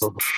Bye-bye.